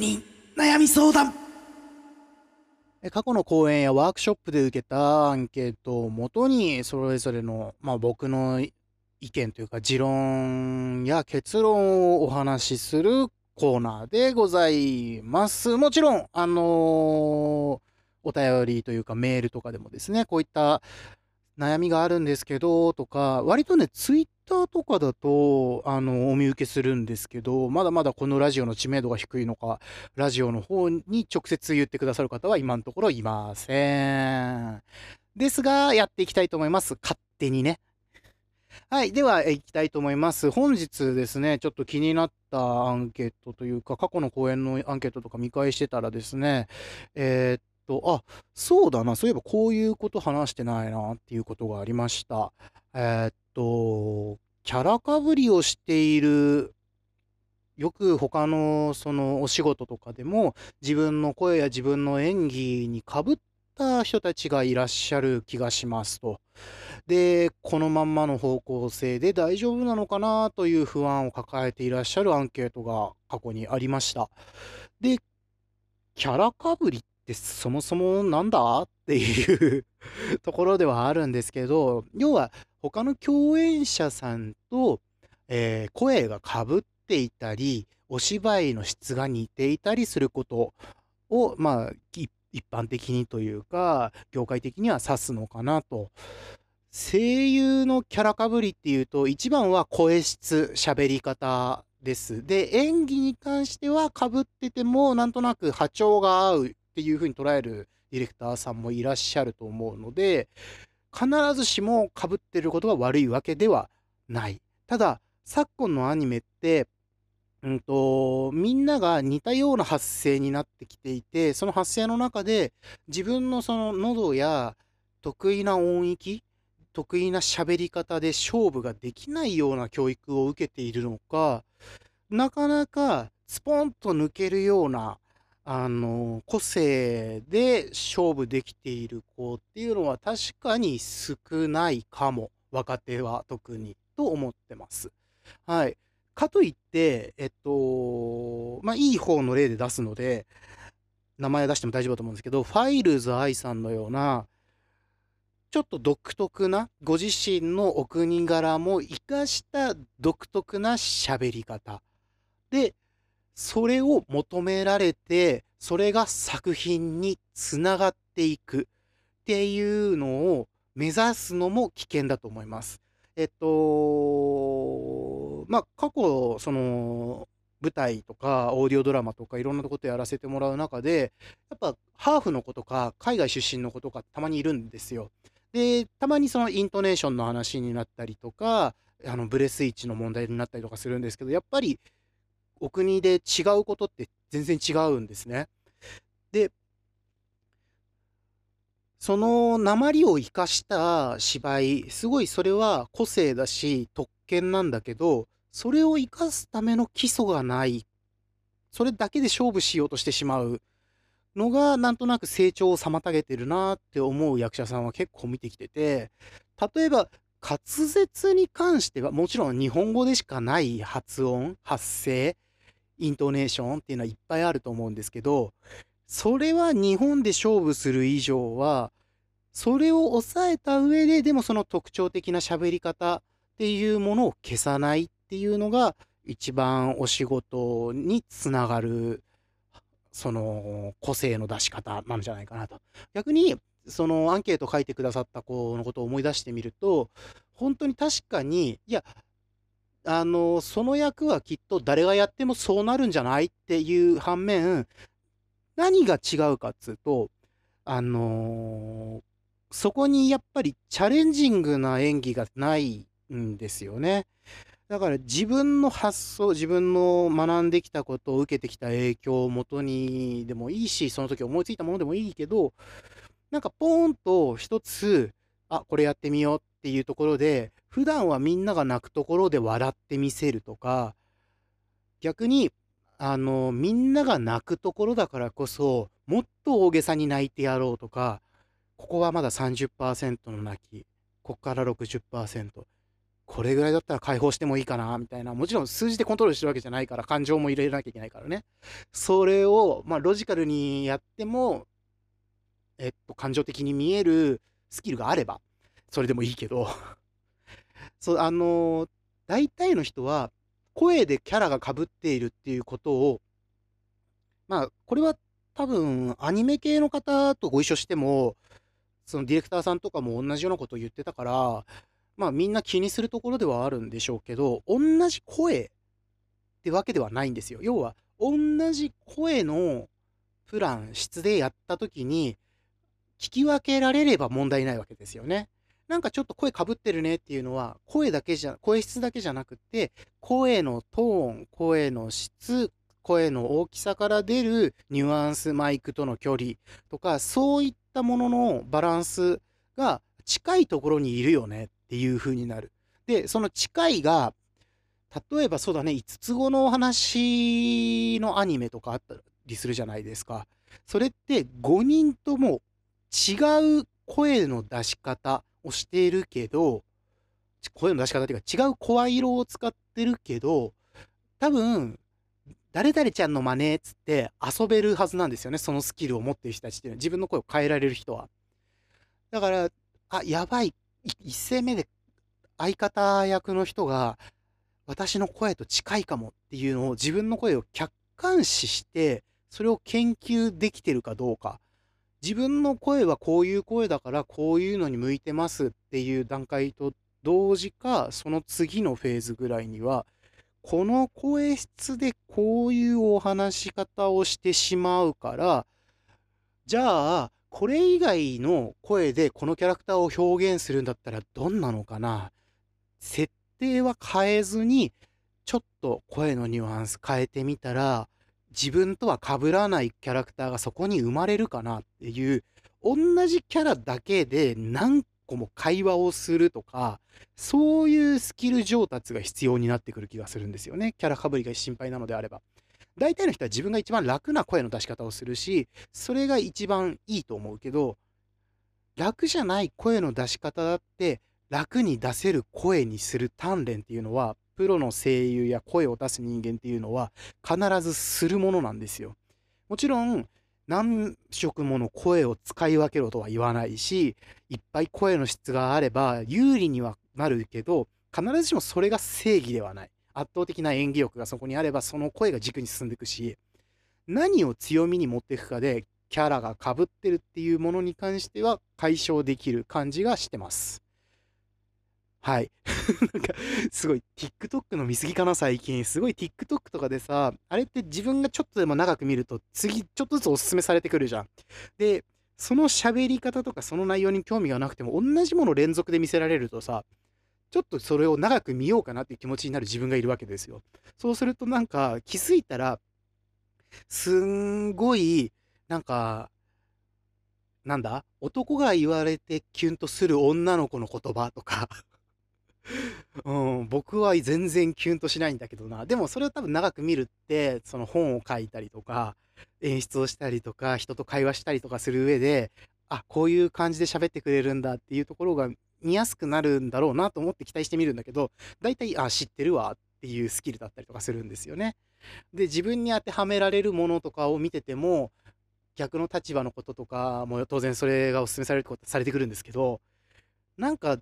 人悩み相談過去の講演やワークショップで受けたアンケートをもとにそれぞれの、まあ、僕の意見というか持論や結論をお話しするコーナーでございます。もちろん、あのー、お便りというかメールとかでもですね、こういった悩みがあるんですけどとか、割とね、ツイッターとかだと、あの、お見受けするんですけど、まだまだこのラジオの知名度が低いのか、ラジオの方に直接言ってくださる方は今のところいません。ですが、やっていきたいと思います。勝手にね。はい。では、行きたいと思います。本日ですね、ちょっと気になったアンケートというか、過去の講演のアンケートとか見返してたらですね、えー、と、あ、そうだな、そういえばこういうこと話してないなっていうことがありました。えー、っと、キャラかぶりをしている、よく他のそのお仕事とかでも自分の声や自分の演技にかぶった人たちがいらっしゃる気がしますと。で、このまんまの方向性で大丈夫なのかなという不安を抱えていらっしゃるアンケートが過去にありました。で、キャラかぶりてそもそもなんだ？っていうところではあるんですけど、要は他の共演者さんと、えー、声がかぶっていたり、お芝居の質が似ていたりすることを、まあ、一般的にというか、業界的には指すのかなと。声優のキャラかぶりっていうと、一番は声質、喋り方です。で、演技に関してはかぶってても、なんとなく波長が合うっていう風に捉えるディレクターさんもいらっしゃると思うので、必ずしも被ってることが悪いわけではない。ただ、昨今のアニメって、うんと、みんなが似たような発声になってきていて、その発声の中で自分のその喉や得意な音域、得意な喋り方で勝負ができないような教育を受けているのか、なかなかスポンと抜けるようなあの、個性で勝負できている子っていうのは確かに少ないかも。若手は特に。と思ってます。はい。かといって、えっと、まあ、いい方の例で出すので、名前出しても大丈夫だと思うんですけど、ファイルズ愛さんのような、ちょっと独特な、ご自身のお国柄も活かした独特な喋り方。で、それを求められて、それが作品につながっていくっていうのを目指すのも危険だと思います。えっと、まあ、過去、その、舞台とかオーディオドラマとかいろんなことやらせてもらう中で、やっぱハーフの子とか海外出身の子とかたまにいるんですよ。で、たまにそのイントネーションの話になったりとか、あのブレスイッチの問題になったりとかするんですけど、やっぱりお国で違うことって全然違うんですね。で、その鉛を生かした芝居、すごいそれは個性だし特権なんだけど、それを生かすための基礎がない。それだけで勝負しようとしてしまうのが、なんとなく成長を妨げてるなって思う役者さんは結構見てきてて、例えば、滑舌に関しては、もちろん日本語でしかない発音、発声、イントネーションっていうのはいっぱいあると思うんですけど、それは日本で勝負する以上は、それを抑えた上で、でもその特徴的な喋り方っていうものを消さないっていうのが、一番お仕事につながる、その個性の出し方なんじゃないかなと。逆に、そのアンケート書いてくださった子のことを思い出してみると、本当に確かに、いや、あの、その役はきっと誰がやってもそうなるんじゃないっていう反面、何が違うかっつうと、あのー、そこにやっぱりチャレンジングな演技がないんですよね。だから自分の発想、自分の学んできたことを受けてきた影響をもとにでもいいし、その時思いついたものでもいいけど、なんかポーンと一つ、あ、これやってみようっっていうところで、普段はみんなが泣くところで笑ってみせるとか、逆に、あの、みんなが泣くところだからこそ、もっと大げさに泣いてやろうとか、ここはまだ30%の泣き、ここから60%。これぐらいだったら解放してもいいかな、みたいな。もちろん数字でコントロールしてるわけじゃないから、感情も入れなきゃいけないからね。それを、まあ、ロジカルにやっても、えっと、感情的に見えるスキルがあれば、それでもいいけど そう、あのー、大体の人は、声でキャラが被っているっていうことを、まあ、これは多分、アニメ系の方とご一緒しても、そのディレクターさんとかも同じようなことを言ってたから、まあみんな気にするところではあるんでしょうけど、同じ声ってわけではないんですよ。要は、同じ声のプラン、質でやった時に、聞き分けられれば問題ないわけですよね。なんかちょっと声かぶってるねっていうのは、声だけじゃ、声質だけじゃなくて、声のトーン、声の質、声の大きさから出るニュアンス、マイクとの距離とか、そういったもののバランスが近いところにいるよねっていう風になる。で、その近いが、例えばそうだね、5つ子のお話のアニメとかあったりするじゃないですか。それって5人とも違う声の出し方をしているけど、声の出し方っていうか違う声色を使ってるけど、多分誰々ちゃんの真似っつって遊べるはずなんですよね。そのスキルを持ってる人たちっていうのは。自分の声を変えられる人は。だから、あ、やばい。一声目で相方役の人が私の声と近いかもっていうのを自分の声を客観視して、それを研究できてるかどうか。自分の声はこういう声だからこういうのに向いてますっていう段階と同時か、その次のフェーズぐらいには、この声質でこういうお話し方をしてしまうから、じゃあ、これ以外の声でこのキャラクターを表現するんだったらどんなのかな？設定は変えずに、ちょっと声のニュアンス変えてみたら、自分とは被らないキャラクターがそこに生まれるかなっていう、同じキャラだけで何個も会話をするとか、そういうスキル上達が必要になってくる気がするんですよね。キャラかぶりが心配なのであれば。大体の人は自分が一番楽な声の出し方をするし、それが一番いいと思うけど、楽じゃない声の出し方だって、楽に出せる声にする鍛錬っていうのは、プロの声優や声を出す人間っていうのは必ずするものなんですよ。もちろん、何色もの声を使い分けろとは言わないし、いっぱい声の質があれば有利にはなるけど、必ずしもそれが正義ではない。圧倒的な演技力がそこにあれば、その声が軸に進んでいくし、何を強みに持っていくかで、キャラが被ってるっていうものに関しては解消できる感じがしてます。はい。なんか、すごい、TikTok の見過ぎかな、最近。すごい TikTok とかでさ、あれって自分がちょっとでも長く見ると、次、ちょっとずつおすすめされてくるじゃん。で、その喋り方とかその内容に興味がなくても、同じもの連続で見せられるとさ、ちょっとそれを長く見ようかなっていう気持ちになる自分がいるわけですよ。そうするとなんか、気づいたら、すんごい、なんか、なんだ？男が言われてキュンとする女の子の言葉とか うん、僕は全然キュンとしないんだけどな。でもそれを多分長く見るって、その本を書いたりとか、演出をしたりとか、人と会話したりとかする上で、あ、こういう感じで喋ってくれるんだっていうところが見やすくなるんだろうなと思って期待してみるんだけど、大体、あ、知ってるわっていうスキルだったりとかするんですよね。で、自分に当てはめられるものとかを見てても、逆の立場のこととかも当然それがお勧めされることされてくるんですけど、なんか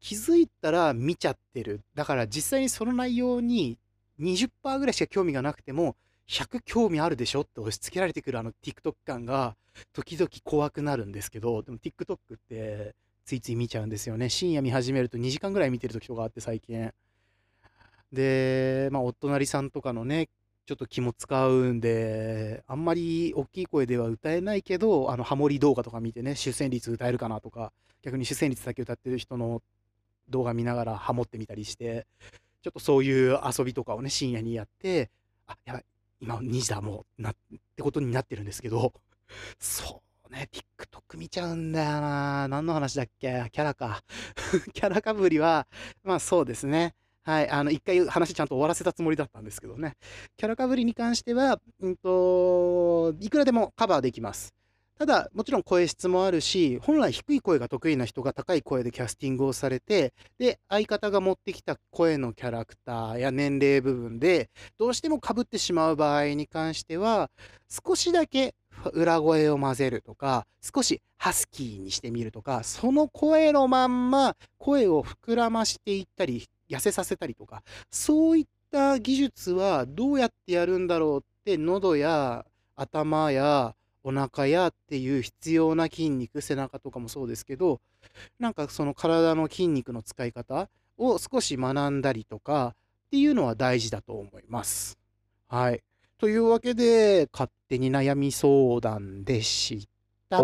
気づいたら見ちゃってる。だから実際にその内容に20%ぐらいしか興味がなくても、100興味あるでしょって押し付けられてくるあの TikTok 感が時々怖くなるんですけど、でも TikTok ってついつい見ちゃうんですよね。深夜見始めると2時間ぐらい見てる時とかあって最近。で、まあお隣さんとかのね、ちょっと気も使うんで、あんまり大きい声では歌えないけど、あのハモリ動画とか見てね、主旋律歌えるかなとか、逆に主旋律だけ歌ってる人の動画見ながらハモってみたりして、ちょっとそういう遊びとかをね、深夜にやって、あ、やばい、今2時だもう、な、ってことになってるんですけど、そうね、TikTok 見ちゃうんだよな何の話だっけ？キャラか。キャラかぶりは、まあそうですね。はい、あの、一回話ちゃんと終わらせたつもりだったんですけどね。キャラかぶりに関しては、うんと、いくらでもカバーできます。ただ、もちろん声質もあるし、本来低い声が得意な人が高い声でキャスティングをされて、で、相方が持ってきた声のキャラクターや年齢部分で、どうしても被ってしまう場合に関しては、少しだけ裏声を混ぜるとか、少しハスキーにしてみるとか、その声のまんま声を膨らましていったり、痩せさせたりとか、そういった技術はどうやってやるんだろうって喉や頭やお腹やっていう必要な筋肉、背中とかもそうですけど、なんかその体の筋肉の使い方を少し学んだりとかっていうのは大事だと思います。はい。というわけで、勝手に悩み相談でした。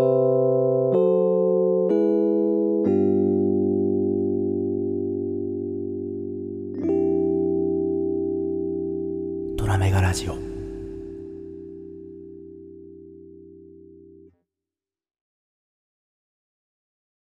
ラメガラジオ